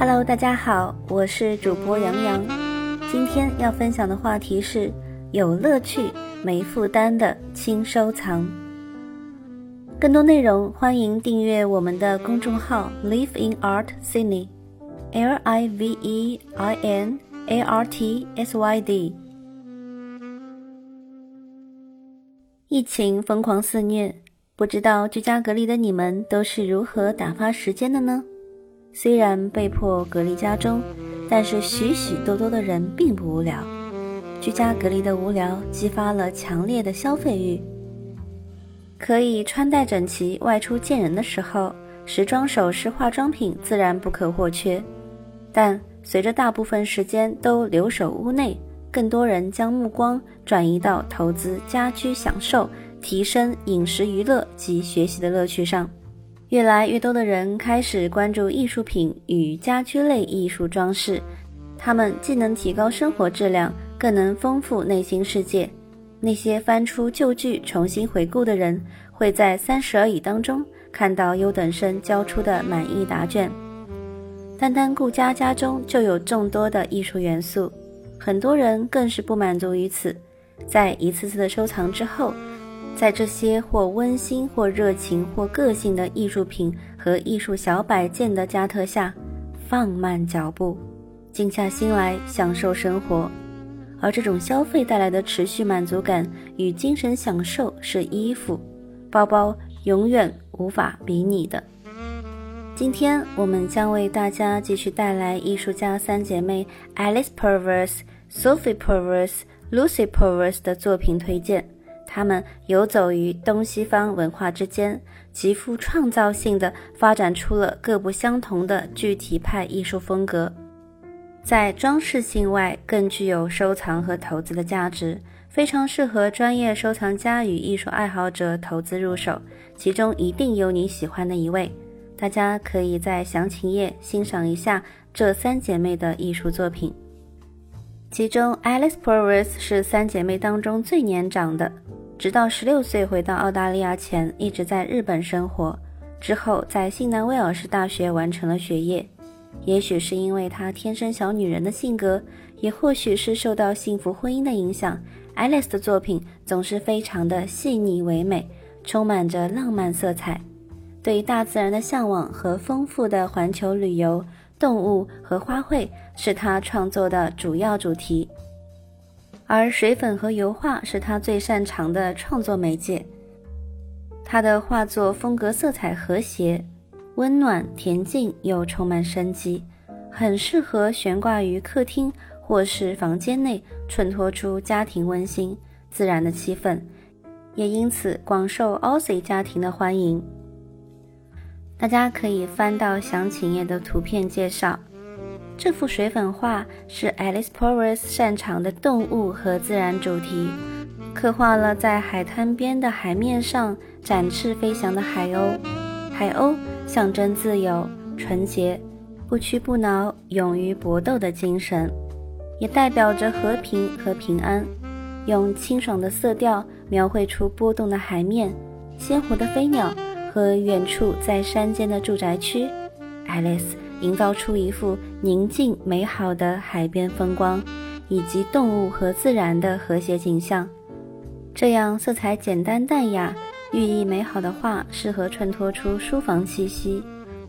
Hello，大家好，我是主播杨洋。今天要分享的话题是有乐趣、没负担的轻收藏。更多内容欢迎订阅我们的公众号 Live in Art Sydney，L I V E I N A R T S Y D。疫情疯狂肆虐，不知道居家隔离的你们都是如何打发时间的呢？虽然被迫隔离家中，但是许许多多的人并不无聊。居家隔离的无聊激发了强烈的消费欲。可以穿戴整齐外出见人的时候，时装首饰、化妆品自然不可或缺。但随着大部分时间都留守屋内，更多人将目光转移到投资家居享受、提升饮食娱乐及学习的乐趣上。越来越多的人开始关注艺术品与家居类艺术装饰，它们既能提高生活质量，更能丰富内心世界。那些翻出旧剧重新回顾的人，会在三十而已当中看到优等生交出的满意答卷。单单顾家家中就有众多的艺术元素，很多人更是不满足于此，在一次次的收藏之后。在这些或温馨、或热情、或个性的艺术品和艺术小摆件的加特下，放慢脚步，静下心来享受生活。而这种消费带来的持续满足感与精神享受，是衣服、包包永远无法比拟的。今天我们将为大家继续带来艺术家三姐妹 Alice Pervers、Sophie Pervers、Lucy Pervers 的作品推荐。他们游走于东西方文化之间，极富创造性的发展出了各不相同的具体派艺术风格，在装饰性外更具有收藏和投资的价值，非常适合专业收藏家与艺术爱好者投资入手。其中一定有你喜欢的一位，大家可以在详情页欣赏一下这三姐妹的艺术作品。其中，Alice Pervers 是三姐妹当中最年长的。直到十六岁回到澳大利亚前，一直在日本生活。之后在新南威尔士大学完成了学业。也许是因为她天生小女人的性格，也或许是受到幸福婚姻的影响，Alice 的作品总是非常的细腻唯美，充满着浪漫色彩。对大自然的向往和丰富的环球旅游、动物和花卉是她创作的主要主题。而水粉和油画是他最擅长的创作媒介。他的画作风格色彩和谐、温暖、恬静又充满生机，很适合悬挂于客厅或是房间内，衬托出家庭温馨、自然的气氛，也因此广受 Aussie 家庭的欢迎。大家可以翻到详情页的图片介绍。这幅水粉画是 Alice Powers 擅长的动物和自然主题，刻画了在海滩边的海面上展翅飞翔的海鸥。海鸥象征自由、纯洁、不屈不挠、勇于搏斗的精神，也代表着和平和平安。用清爽的色调描绘出波动的海面、鲜活的飞鸟和远处在山间的住宅区。Alice。营造出一幅宁静美好的海边风光，以及动物和自然的和谐景象。这样色彩简单淡雅、寓意美好的画，适合衬托出书房气息。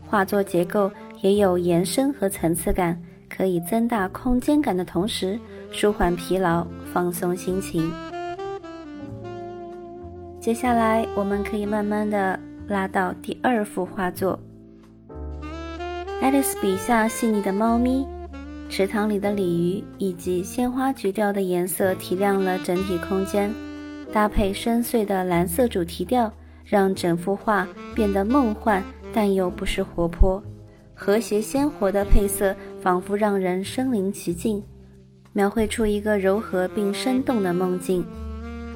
画作结构也有延伸和层次感，可以增大空间感的同时，舒缓疲劳，放松心情。接下来，我们可以慢慢的拉到第二幅画作。爱丽丝笔下细腻的猫咪、池塘里的鲤鱼以及鲜花橘调的颜色提亮了整体空间，搭配深邃的蓝色主题调，让整幅画变得梦幻但又不失活泼。和谐鲜活的配色仿佛让人身临其境，描绘出一个柔和并生动的梦境。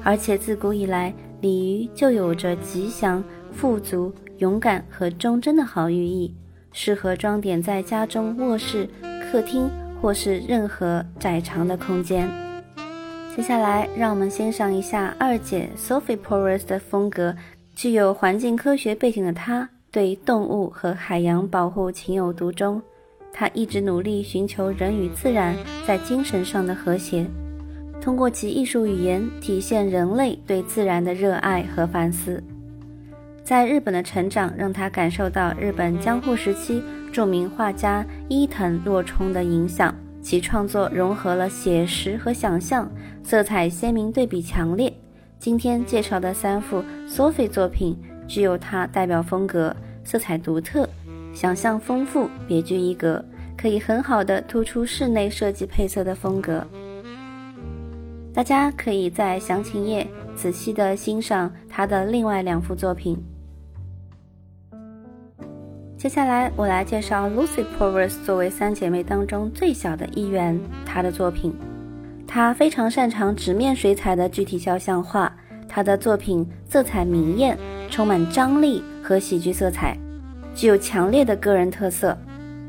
而且自古以来，鲤鱼就有着吉祥、富足、勇敢和忠贞的好寓意。适合装点在家中卧室、客厅或是任何窄长的空间。接下来，让我们欣赏一下二姐 Sophie Porras 的风格。具有环境科学背景的她，对动物和海洋保护情有独钟。她一直努力寻求人与自然在精神上的和谐，通过其艺术语言体现人类对自然的热爱和反思。在日本的成长让他感受到日本江户时期著名画家伊藤若冲的影响，其创作融合了写实和想象，色彩鲜明，对比强烈。今天介绍的三幅 Sophie 作品具有他代表风格，色彩独特，想象丰富，别具一格，可以很好的突出室内设计配色的风格。大家可以在详情页仔细的欣赏他的另外两幅作品。接下来我来介绍 Lucy Provers 作为三姐妹当中最小的一员，她的作品。她非常擅长直面水彩的具体肖像画，她的作品色彩明艳，充满张力和喜剧色彩，具有强烈的个人特色。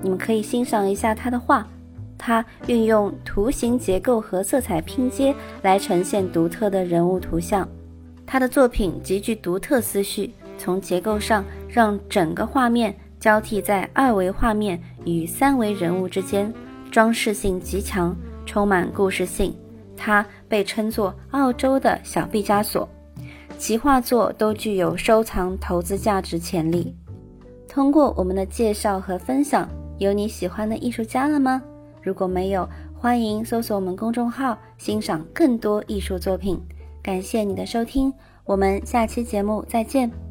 你们可以欣赏一下她的画，她运用图形结构和色彩拼接来呈现独特的人物图像。他的作品极具独特思绪，从结构上让整个画面交替在二维画面与三维人物之间，装饰性极强。充满故事性，他被称作澳洲的小毕加索，其画作都具有收藏投资价值潜力。通过我们的介绍和分享，有你喜欢的艺术家了吗？如果没有，欢迎搜索我们公众号，欣赏更多艺术作品。感谢你的收听，我们下期节目再见。